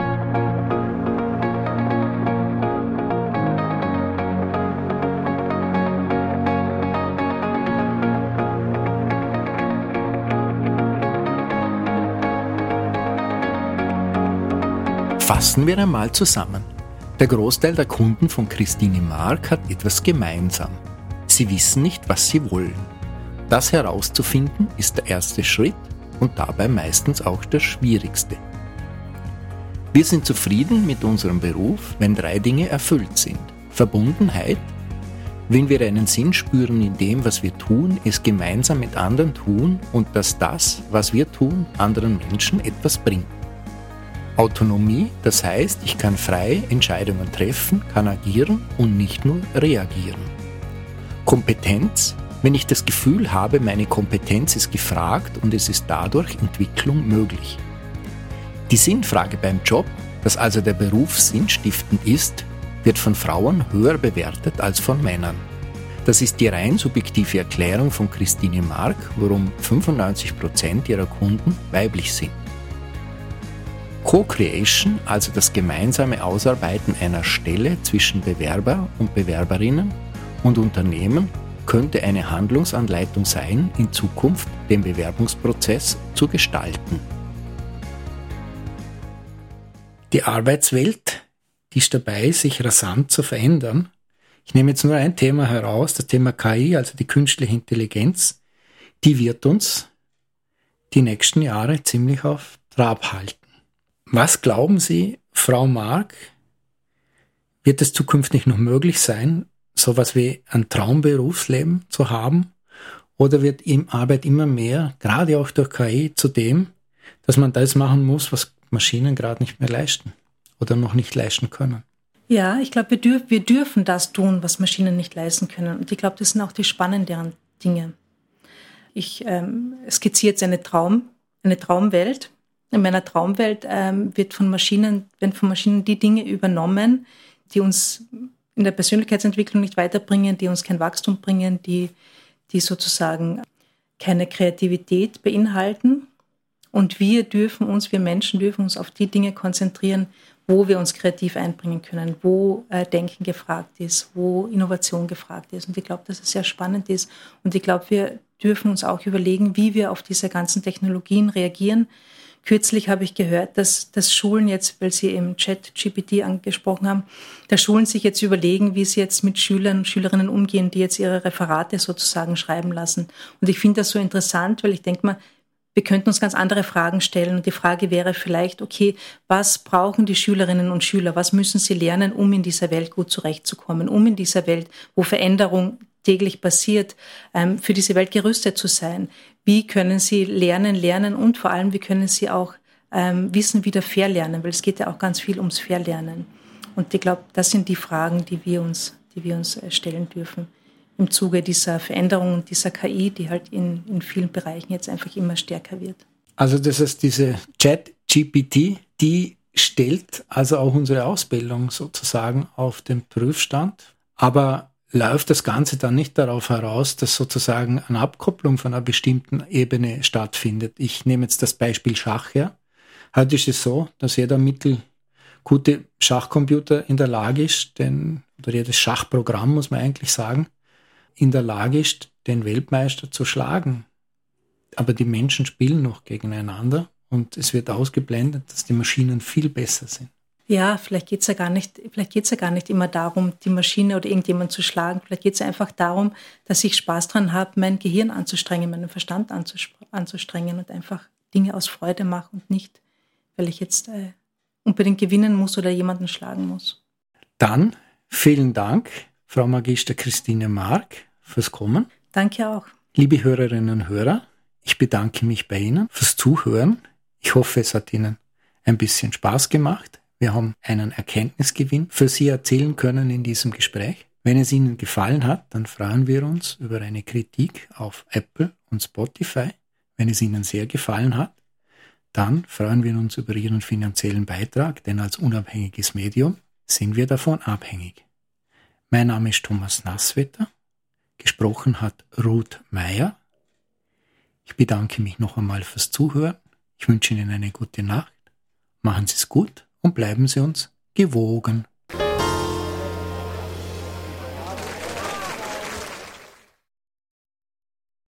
Fassen wir einmal zusammen. Der Großteil der Kunden von Christine Mark hat etwas gemeinsam. Sie wissen nicht, was sie wollen. Das herauszufinden ist der erste Schritt und dabei meistens auch der schwierigste. Wir sind zufrieden mit unserem Beruf, wenn drei Dinge erfüllt sind. Verbundenheit, wenn wir einen Sinn spüren in dem, was wir tun, es gemeinsam mit anderen tun und dass das, was wir tun, anderen Menschen etwas bringt. Autonomie, das heißt, ich kann frei Entscheidungen treffen, kann agieren und nicht nur reagieren. Kompetenz, wenn ich das Gefühl habe, meine Kompetenz ist gefragt und es ist dadurch Entwicklung möglich. Die Sinnfrage beim Job, dass also der Beruf sinnstiftend ist, wird von Frauen höher bewertet als von Männern. Das ist die rein subjektive Erklärung von Christine Mark, warum 95 Prozent ihrer Kunden weiblich sind. Co-Creation, also das gemeinsame Ausarbeiten einer Stelle zwischen Bewerber und Bewerberinnen und Unternehmen, könnte eine Handlungsanleitung sein, in Zukunft den Bewerbungsprozess zu gestalten. Die Arbeitswelt, die ist dabei, sich rasant zu verändern. Ich nehme jetzt nur ein Thema heraus, das Thema KI, also die künstliche Intelligenz. Die wird uns die nächsten Jahre ziemlich auf Trab halten. Was glauben Sie, Frau Mark, wird es zukünftig noch möglich sein, sowas wie ein Traumberufsleben zu haben? Oder wird ihm Arbeit immer mehr, gerade auch durch KI, zu dem, dass man das machen muss, was Maschinen gerade nicht mehr leisten oder noch nicht leisten können? Ja, ich glaube, wir, dürf, wir dürfen das tun, was Maschinen nicht leisten können. Und ich glaube, das sind auch die spannenderen Dinge. Ich ähm, skizziere jetzt eine Traum, eine Traumwelt. In meiner Traumwelt ähm, wird von Maschinen, werden von Maschinen die Dinge übernommen, die uns in der Persönlichkeitsentwicklung nicht weiterbringen, die uns kein Wachstum bringen, die, die sozusagen keine Kreativität beinhalten. Und wir dürfen uns, wir Menschen dürfen uns auf die Dinge konzentrieren, wo wir uns kreativ einbringen können, wo äh, Denken gefragt ist, wo Innovation gefragt ist. Und ich glaube, dass es sehr spannend ist. Und ich glaube, wir dürfen uns auch überlegen, wie wir auf diese ganzen Technologien reagieren, Kürzlich habe ich gehört, dass, dass Schulen jetzt, weil Sie eben Chat-GPT angesprochen haben, dass Schulen sich jetzt überlegen, wie sie jetzt mit Schülern und Schülerinnen umgehen, die jetzt ihre Referate sozusagen schreiben lassen. Und ich finde das so interessant, weil ich denke mal, wir könnten uns ganz andere Fragen stellen. Und die Frage wäre vielleicht, okay, was brauchen die Schülerinnen und Schüler? Was müssen sie lernen, um in dieser Welt gut zurechtzukommen? Um in dieser Welt, wo Veränderung täglich passiert, ähm, für diese Welt gerüstet zu sein? Wie können sie lernen, lernen und vor allem, wie können sie auch ähm, Wissen wieder verlernen? Weil es geht ja auch ganz viel ums Verlernen. Und ich glaube, das sind die Fragen, die wir uns, die wir uns äh, stellen dürfen im Zuge dieser Veränderung und dieser KI, die halt in, in vielen Bereichen jetzt einfach immer stärker wird. Also das heißt, diese Chat-GPT, die stellt also auch unsere Ausbildung sozusagen auf den Prüfstand. Aber läuft das Ganze dann nicht darauf heraus, dass sozusagen eine Abkopplung von einer bestimmten Ebene stattfindet. Ich nehme jetzt das Beispiel Schach her. Heute ist es so, dass jeder Mittel gute Schachcomputer in der Lage ist, den, oder das Schachprogramm muss man eigentlich sagen, in der Lage ist, den Weltmeister zu schlagen. Aber die Menschen spielen noch gegeneinander und es wird ausgeblendet, dass die Maschinen viel besser sind. Ja, vielleicht geht's ja gar nicht, vielleicht geht's ja gar nicht immer darum, die Maschine oder irgendjemand zu schlagen. Vielleicht geht's ja einfach darum, dass ich Spaß dran habe, mein Gehirn anzustrengen, meinen Verstand anzustrengen und einfach Dinge aus Freude mache und nicht, weil ich jetzt äh, unbedingt gewinnen muss oder jemanden schlagen muss. Dann vielen Dank, Frau Magister Christine Mark, fürs Kommen. Danke auch. Liebe Hörerinnen und Hörer, ich bedanke mich bei Ihnen fürs Zuhören. Ich hoffe, es hat Ihnen ein bisschen Spaß gemacht. Wir haben einen Erkenntnisgewinn für Sie erzählen können in diesem Gespräch. Wenn es Ihnen gefallen hat, dann freuen wir uns über eine Kritik auf Apple und Spotify. Wenn es Ihnen sehr gefallen hat, dann freuen wir uns über Ihren finanziellen Beitrag, denn als unabhängiges Medium sind wir davon abhängig. Mein Name ist Thomas Nasswetter. Gesprochen hat Ruth Meyer. Ich bedanke mich noch einmal fürs Zuhören. Ich wünsche Ihnen eine gute Nacht. Machen Sie es gut und bleiben Sie uns gewogen.